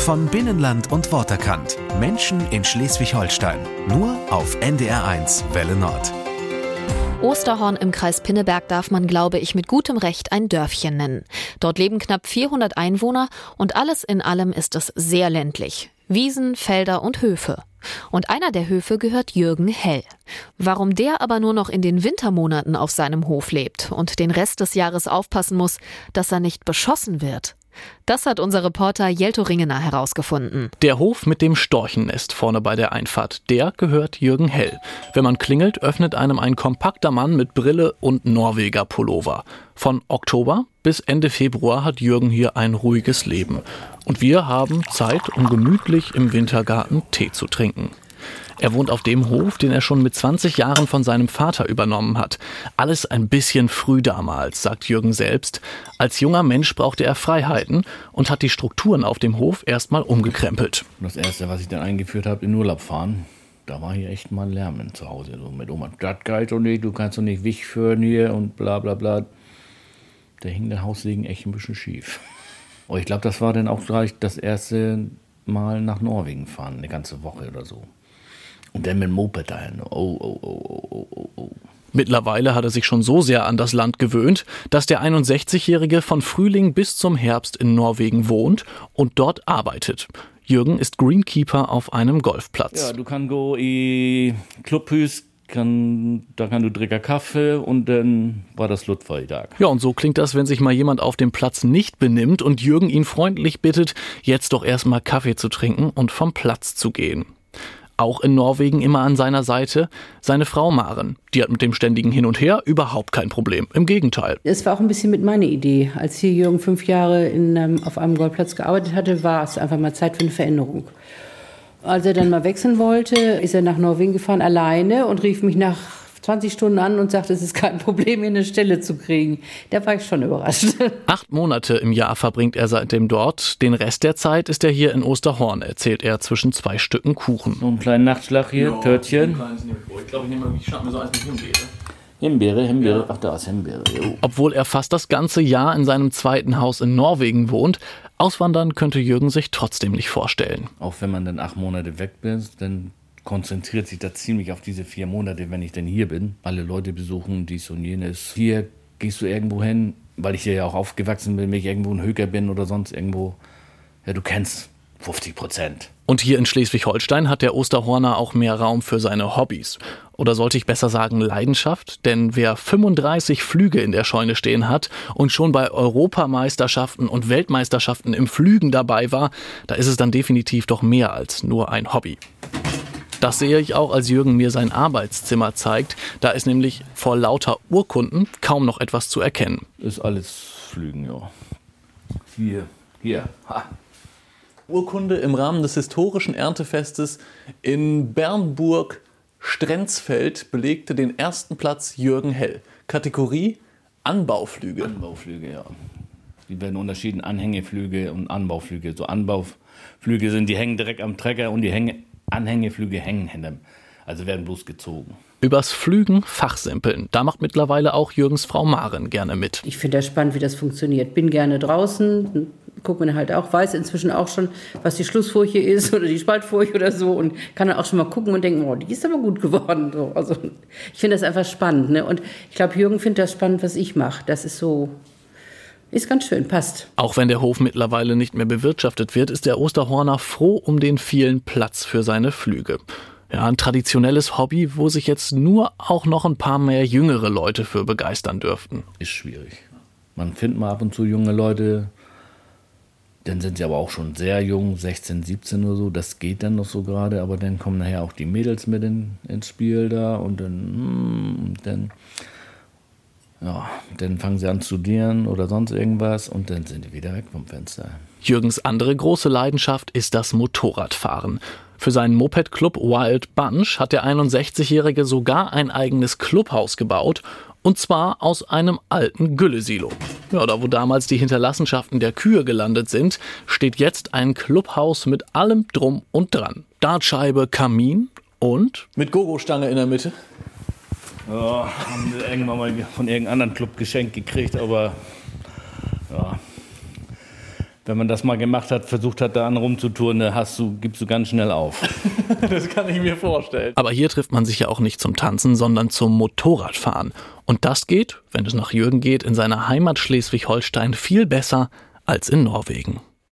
Von Binnenland und Worterkant. Menschen in Schleswig-Holstein. Nur auf NDR1 Welle Nord. Osterhorn im Kreis Pinneberg darf man, glaube ich, mit gutem Recht ein Dörfchen nennen. Dort leben knapp 400 Einwohner und alles in allem ist es sehr ländlich. Wiesen, Felder und Höfe. Und einer der Höfe gehört Jürgen Hell. Warum der aber nur noch in den Wintermonaten auf seinem Hof lebt und den Rest des Jahres aufpassen muss, dass er nicht beschossen wird, das hat unser Reporter Jelto Ringener herausgefunden. Der Hof mit dem Storchennest vorne bei der Einfahrt, der gehört Jürgen Hell. Wenn man klingelt, öffnet einem ein kompakter Mann mit Brille und Norweger Pullover. Von Oktober bis Ende Februar hat Jürgen hier ein ruhiges Leben. Und wir haben Zeit, um gemütlich im Wintergarten Tee zu trinken. Er wohnt auf dem Hof, den er schon mit 20 Jahren von seinem Vater übernommen hat. Alles ein bisschen früh damals, sagt Jürgen selbst. Als junger Mensch brauchte er Freiheiten und hat die Strukturen auf dem Hof erstmal umgekrempelt. Das erste, was ich dann eingeführt habe, in Urlaub fahren. Da war hier echt mal Lärm zu Hause. So mit Oma, das geht und nicht, du kannst doch nicht Wich führen hier und bla bla bla. Da hing der Haussegen echt ein bisschen schief. Aber ich glaube, das war dann auch gleich das erste Mal nach Norwegen fahren, eine ganze Woche oder so. Und dann mit dem Moped dahin. Oh, oh, oh, oh, oh, oh. Mittlerweile hat er sich schon so sehr an das Land gewöhnt, dass der 61-Jährige von Frühling bis zum Herbst in Norwegen wohnt und dort arbeitet. Jürgen ist Greenkeeper auf einem Golfplatz. Ja, du kannst go i Clubhus, kann, da kann du trinken Kaffee und dann war das Ludwig-Tag. Ja, und so klingt das, wenn sich mal jemand auf dem Platz nicht benimmt und Jürgen ihn freundlich bittet, jetzt doch erstmal Kaffee zu trinken und vom Platz zu gehen auch in Norwegen immer an seiner Seite, seine Frau Maren. Die hat mit dem ständigen Hin und Her überhaupt kein Problem. Im Gegenteil. Es war auch ein bisschen mit meiner Idee. Als hier Jürgen fünf Jahre in, ähm, auf einem Golfplatz gearbeitet hatte, war es einfach mal Zeit für eine Veränderung. Als er dann mal wechseln wollte, ist er nach Norwegen gefahren alleine und rief mich nach 20 Stunden an und sagt, es ist kein Problem, hier eine Stelle zu kriegen. Da war ich schon überrascht. Acht Monate im Jahr verbringt er seitdem dort. Den Rest der Zeit ist er hier in Osterhorn, erzählt er zwischen zwei Stücken Kuchen. So einen kleinen Nachtschlag hier, ja, Törtchen. Ich glaube, ich, nehme, ich schnapp mir so eins mit Himbeere. Himbeere, Himbeere, ach da ist Himbeere. Jo. Obwohl er fast das ganze Jahr in seinem zweiten Haus in Norwegen wohnt, auswandern könnte Jürgen sich trotzdem nicht vorstellen. Auch wenn man dann acht Monate weg ist, dann konzentriert sich da ziemlich auf diese vier Monate, wenn ich denn hier bin. Alle Leute besuchen, dies und jenes. Hier gehst du irgendwo hin, weil ich hier ja auch aufgewachsen bin, wenn ich irgendwo ein Höker bin oder sonst irgendwo. Ja, du kennst 50 Prozent. Und hier in Schleswig-Holstein hat der Osterhorner auch mehr Raum für seine Hobbys. Oder sollte ich besser sagen Leidenschaft? Denn wer 35 Flüge in der Scheune stehen hat und schon bei Europameisterschaften und Weltmeisterschaften im Flügen dabei war, da ist es dann definitiv doch mehr als nur ein Hobby. Das sehe ich auch, als Jürgen mir sein Arbeitszimmer zeigt. Da ist nämlich vor lauter Urkunden kaum noch etwas zu erkennen. Ist alles Flügen, ja. Hier, hier. Ha. Urkunde im Rahmen des historischen Erntefestes in Bernburg Strenzfeld belegte den ersten Platz Jürgen Hell. Kategorie Anbauflüge. Anbauflüge, ja. Die werden unterschieden Anhängeflüge und Anbauflüge. So Anbauflüge sind, die hängen direkt am Trecker und die hängen Anhängeflüge hängen hinterm, also werden bloß gezogen. Übers Flügen fachsimpeln. Da macht mittlerweile auch Jürgens Frau Maren gerne mit. Ich finde das spannend, wie das funktioniert. Bin gerne draußen, gucke mir halt auch, weiß inzwischen auch schon, was die Schlussfurche ist oder die Spaltfurche oder so und kann dann auch schon mal gucken und denken, oh, die ist aber gut geworden. So, also ich finde das einfach spannend. Ne? Und ich glaube, Jürgen findet das spannend, was ich mache. Das ist so, ist ganz schön, passt. Auch wenn der Hof mittlerweile nicht mehr bewirtschaftet wird, ist der Osterhorner froh um den vielen Platz für seine Flüge. Ja, ein traditionelles Hobby, wo sich jetzt nur auch noch ein paar mehr jüngere Leute für begeistern dürften. Ist schwierig. Man findet mal ab und zu junge Leute, dann sind sie aber auch schon sehr jung, 16, 17 oder so. Das geht dann noch so gerade, aber dann kommen nachher auch die Mädels mit in, ins Spiel da und dann, hm, dann ja, dann fangen sie an zu studieren oder sonst irgendwas und dann sind die wieder weg vom Fenster. Jürgens andere große Leidenschaft ist das Motorradfahren. Für seinen Moped-Club Wild Bunch hat der 61-Jährige sogar ein eigenes Clubhaus gebaut und zwar aus einem alten Güllesilo. Ja, da wo damals die Hinterlassenschaften der Kühe gelandet sind, steht jetzt ein Clubhaus mit allem drum und dran. Dartscheibe, Kamin und mit Gogo-Stange in der Mitte. Ja, haben wir irgendwann mal von irgendeinem anderen Club geschenkt gekriegt, aber ja. Wenn man das mal gemacht hat, versucht hat, da an rumzutouren, da hast du, gibst du ganz schnell auf. das kann ich mir vorstellen. Aber hier trifft man sich ja auch nicht zum Tanzen, sondern zum Motorradfahren. Und das geht, wenn es nach Jürgen geht, in seiner Heimat Schleswig-Holstein viel besser als in Norwegen.